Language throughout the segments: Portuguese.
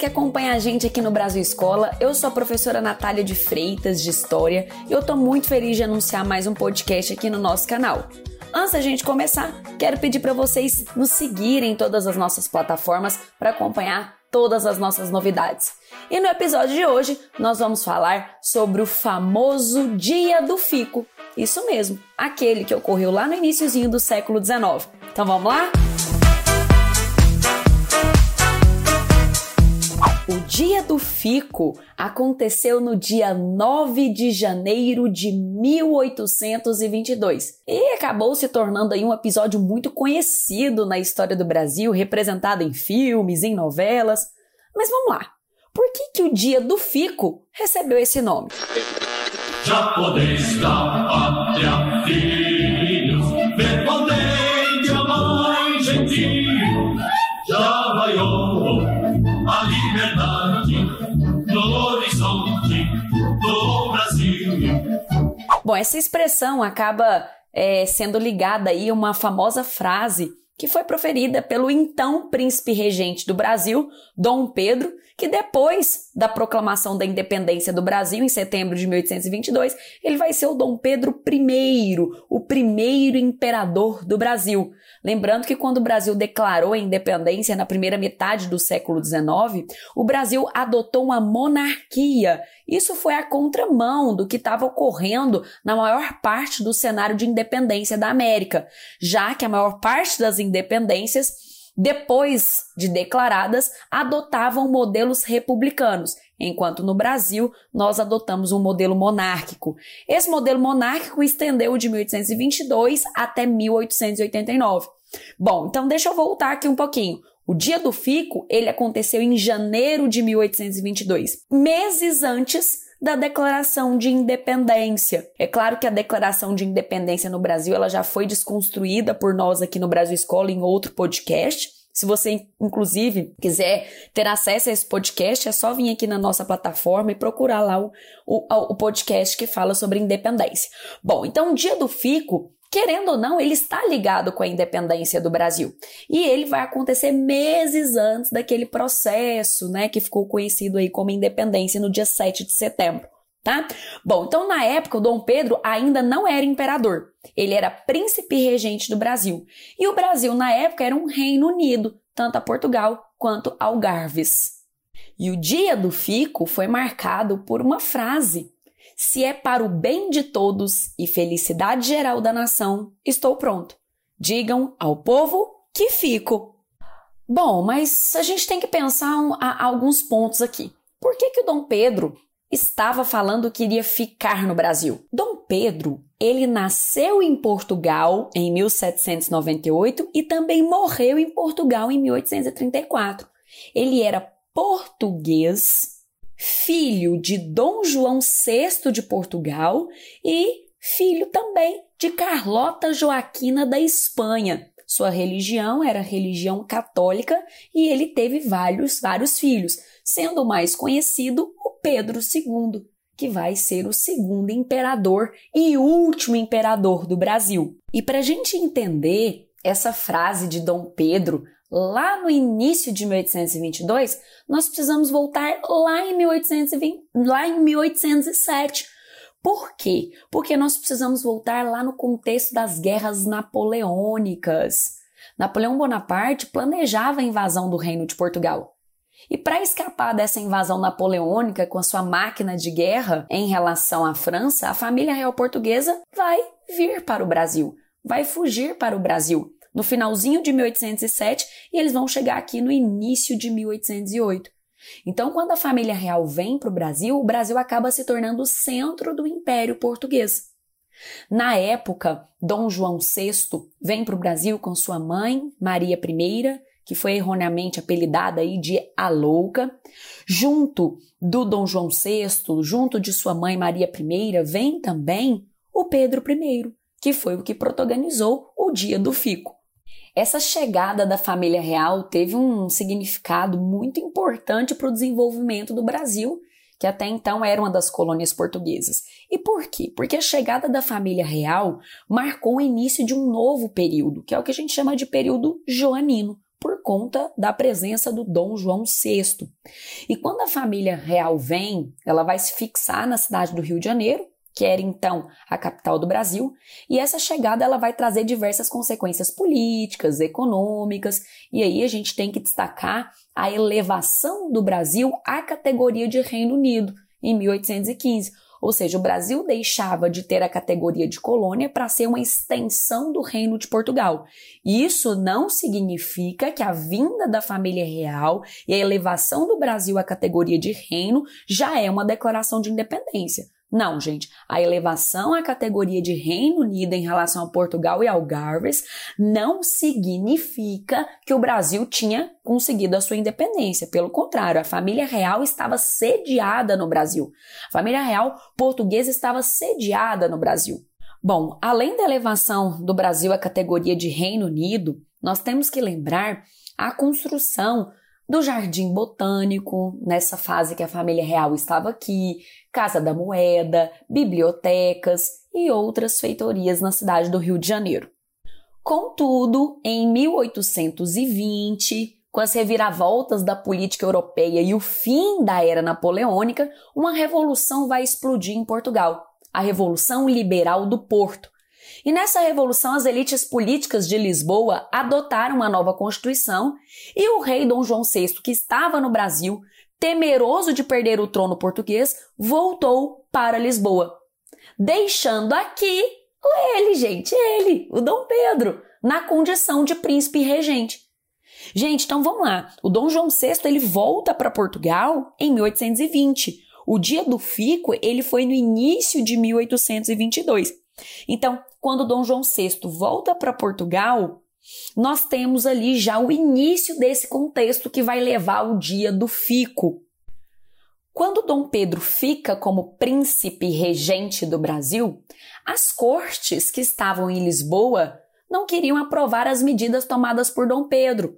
que acompanha a gente aqui no Brasil Escola. Eu sou a professora Natália de Freitas, de História, e eu tô muito feliz de anunciar mais um podcast aqui no nosso canal. Antes da gente começar, quero pedir para vocês nos seguirem em todas as nossas plataformas para acompanhar todas as nossas novidades. E no episódio de hoje, nós vamos falar sobre o famoso Dia do Fico. Isso mesmo, aquele que ocorreu lá no iníciozinho do século XIX. Então vamos lá? O Dia do Fico aconteceu no dia 9 de janeiro de 1822 e acabou se tornando aí um episódio muito conhecido na história do Brasil, representado em filmes, em novelas. Mas vamos lá. Por que, que o Dia do Fico recebeu esse nome? Pátria, filhos, gentil, já vaiou a liberdade Bom, essa expressão acaba é, sendo ligada aí a uma famosa frase que foi proferida pelo então príncipe regente do Brasil, Dom Pedro, que depois da proclamação da independência do Brasil, em setembro de 1822, ele vai ser o Dom Pedro I, o primeiro imperador do Brasil. Lembrando que quando o Brasil declarou a independência na primeira metade do século XIX, o Brasil adotou uma monarquia. Isso foi a contramão do que estava ocorrendo na maior parte do cenário de independência da América, já que a maior parte das independências depois de declaradas, adotavam modelos republicanos, enquanto no Brasil nós adotamos um modelo monárquico. Esse modelo monárquico estendeu de 1822 até 1889. Bom, então deixa eu voltar aqui um pouquinho. O dia do fico, ele aconteceu em janeiro de 1822, meses antes da Declaração de Independência. É claro que a Declaração de Independência no Brasil ela já foi desconstruída por nós aqui no Brasil Escola em outro podcast. Se você, inclusive, quiser ter acesso a esse podcast, é só vir aqui na nossa plataforma e procurar lá o, o, o podcast que fala sobre independência. Bom, então o dia do Fico querendo ou não, ele está ligado com a independência do Brasil. E ele vai acontecer meses antes daquele processo, né, que ficou conhecido aí como independência no dia 7 de setembro. Tá? Bom, então na época o Dom Pedro ainda não era imperador. Ele era príncipe regente do Brasil. E o Brasil na época era um reino unido, tanto a Portugal quanto Algarves. E o dia do fico foi marcado por uma frase se é para o bem de todos e felicidade geral da nação, estou pronto. Digam ao povo que fico. Bom, mas a gente tem que pensar um, a, alguns pontos aqui. Por que, que o Dom Pedro estava falando que iria ficar no Brasil? Dom Pedro, ele nasceu em Portugal em 1798 e também morreu em Portugal em 1834. Ele era português filho de Dom João VI de Portugal e filho também de Carlota Joaquina da Espanha. Sua religião era religião católica e ele teve vários, vários filhos, sendo o mais conhecido o Pedro II, que vai ser o segundo imperador e último imperador do Brasil. E para a gente entender essa frase de Dom Pedro lá no início de 1822, nós precisamos voltar lá em, 1820, lá em 1807. Por quê? Porque nós precisamos voltar lá no contexto das guerras napoleônicas. Napoleão Bonaparte planejava a invasão do Reino de Portugal. E para escapar dessa invasão napoleônica com a sua máquina de guerra em relação à França, a família real portuguesa vai vir para o Brasil, vai fugir para o Brasil no finalzinho de 1807 e eles vão chegar aqui no início de 1808. Então, quando a família real vem para o Brasil, o Brasil acaba se tornando o centro do Império Português. Na época, Dom João VI vem para o Brasil com sua mãe, Maria I, que foi erroneamente apelidada aí de a Louca. Junto do Dom João VI, junto de sua mãe Maria I, vem também o Pedro I, que foi o que protagonizou o Dia do Fico. Essa chegada da família real teve um significado muito importante para o desenvolvimento do Brasil, que até então era uma das colônias portuguesas. E por quê? Porque a chegada da família real marcou o início de um novo período, que é o que a gente chama de período joanino. por conta da presença do Dom João VI. E quando a família real vem, ela vai se fixar na cidade do Rio de Janeiro, que era então a capital do Brasil, e essa chegada ela vai trazer diversas consequências políticas, econômicas, e aí a gente tem que destacar a elevação do Brasil à categoria de Reino Unido em 1815 ou seja, o Brasil deixava de ter a categoria de colônia para ser uma extensão do Reino de Portugal. Isso não significa que a vinda da família real e a elevação do Brasil à categoria de reino já é uma declaração de independência. Não, gente. A elevação à categoria de Reino Unido em relação a Portugal e Algarves não significa que o Brasil tinha conseguido a sua independência. Pelo contrário, a família real estava sediada no Brasil. A família real portuguesa estava sediada no Brasil. Bom, além da elevação do Brasil à categoria de Reino Unido, nós temos que lembrar a construção do Jardim Botânico, nessa fase que a família real estava aqui, Casa da Moeda, bibliotecas e outras feitorias na cidade do Rio de Janeiro. Contudo, em 1820, com as reviravoltas da política europeia e o fim da era napoleônica, uma revolução vai explodir em Portugal, a Revolução Liberal do Porto, e nessa revolução, as elites políticas de Lisboa adotaram uma nova constituição e o rei Dom João VI, que estava no Brasil, temeroso de perder o trono português, voltou para Lisboa, deixando aqui ele, gente, ele, o Dom Pedro, na condição de príncipe regente. Gente, então vamos lá. O Dom João VI ele volta para Portugal em 1820. O dia do fico ele foi no início de 1822. Então, quando Dom João VI volta para Portugal, nós temos ali já o início desse contexto que vai levar o dia do fico. Quando Dom Pedro fica como príncipe regente do Brasil, as cortes que estavam em Lisboa não queriam aprovar as medidas tomadas por Dom Pedro,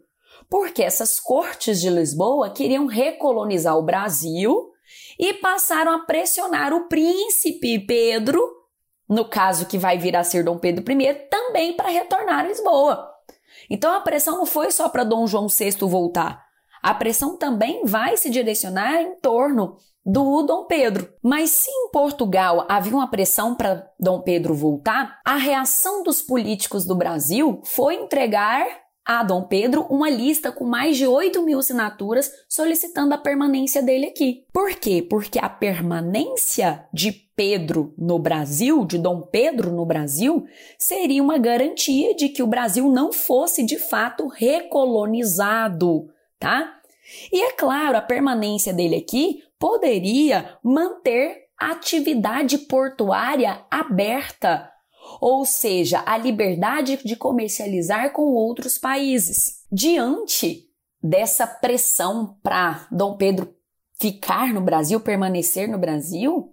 porque essas cortes de Lisboa queriam recolonizar o Brasil e passaram a pressionar o príncipe Pedro no caso que vai vir a ser Dom Pedro I, também para retornar a Lisboa. Então a pressão não foi só para Dom João VI voltar. A pressão também vai se direcionar em torno do Dom Pedro. Mas se em Portugal havia uma pressão para Dom Pedro voltar, a reação dos políticos do Brasil foi entregar a Dom Pedro uma lista com mais de 8 mil assinaturas solicitando a permanência dele aqui. Por quê? Porque a permanência de Pedro no Brasil, de Dom Pedro no Brasil, seria uma garantia de que o Brasil não fosse de fato recolonizado, tá? E é claro, a permanência dele aqui poderia manter a atividade portuária aberta, ou seja, a liberdade de comercializar com outros países. Diante dessa pressão para Dom Pedro ficar no Brasil, permanecer no Brasil,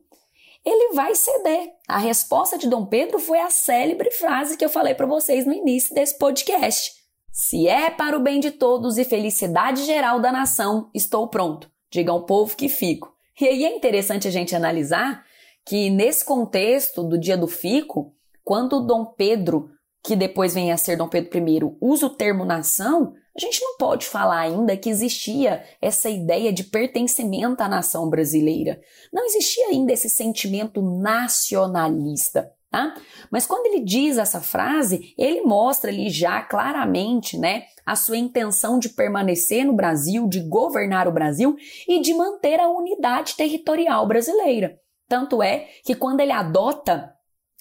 ele vai ceder. A resposta de Dom Pedro foi a célebre frase que eu falei para vocês no início desse podcast. Se é para o bem de todos e felicidade geral da nação, estou pronto. Diga ao povo que fico. E aí é interessante a gente analisar que nesse contexto do dia do fico, quando Dom Pedro, que depois vem a ser Dom Pedro I, usa o termo nação, a gente não pode falar ainda que existia essa ideia de pertencimento à nação brasileira. Não existia ainda esse sentimento nacionalista. Tá? Mas quando ele diz essa frase, ele mostra ali já claramente, né, a sua intenção de permanecer no Brasil, de governar o Brasil e de manter a unidade territorial brasileira. Tanto é que quando ele adota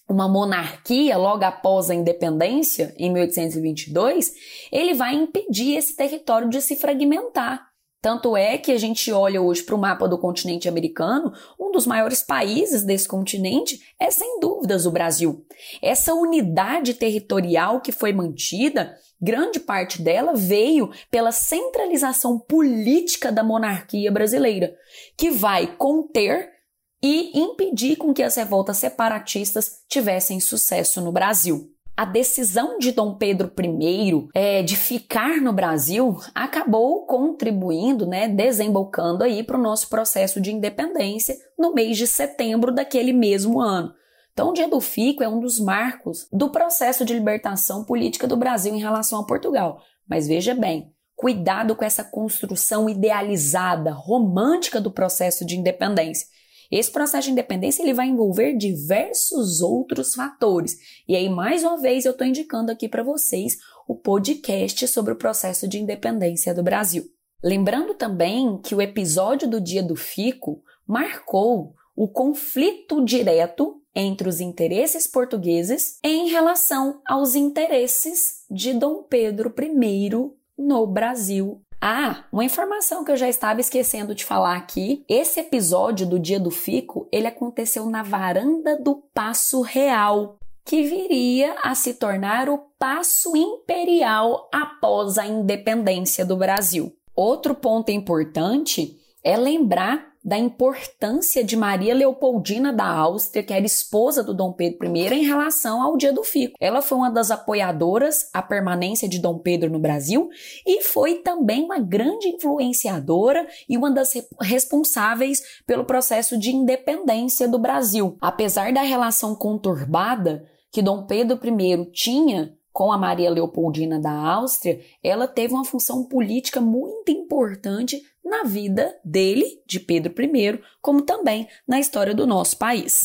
uma monarquia logo após a independência, em 1822, ele vai impedir esse território de se fragmentar. Tanto é que a gente olha hoje para o mapa do continente americano, um dos maiores países desse continente é sem dúvidas o Brasil. Essa unidade territorial que foi mantida, grande parte dela veio pela centralização política da monarquia brasileira, que vai conter e impedir com que as revoltas separatistas tivessem sucesso no Brasil. A decisão de Dom Pedro I é, de ficar no Brasil acabou contribuindo, né, desembocando aí para o nosso processo de independência no mês de setembro daquele mesmo ano. Então, o Dia do Fico é um dos marcos do processo de libertação política do Brasil em relação a Portugal. Mas veja bem, cuidado com essa construção idealizada, romântica do processo de independência. Esse processo de independência ele vai envolver diversos outros fatores. E aí, mais uma vez, eu estou indicando aqui para vocês o podcast sobre o processo de independência do Brasil. Lembrando também que o episódio do Dia do Fico marcou o conflito direto entre os interesses portugueses em relação aos interesses de Dom Pedro I no Brasil. Ah, uma informação que eu já estava esquecendo de falar aqui. Esse episódio do Dia do Fico, ele aconteceu na varanda do Passo Real, que viria a se tornar o Passo Imperial após a independência do Brasil. Outro ponto importante é lembrar da importância de Maria Leopoldina da Áustria, que era esposa do Dom Pedro I, em relação ao Dia do Fico. Ela foi uma das apoiadoras à permanência de Dom Pedro no Brasil e foi também uma grande influenciadora e uma das responsáveis pelo processo de independência do Brasil. Apesar da relação conturbada que Dom Pedro I tinha com a Maria Leopoldina da Áustria, ela teve uma função política muito importante na vida dele, de Pedro I, como também na história do nosso país.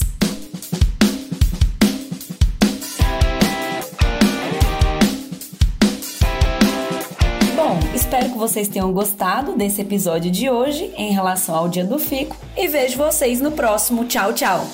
Bom, espero que vocês tenham gostado desse episódio de hoje em relação ao Dia do Fico e vejo vocês no próximo. Tchau, tchau!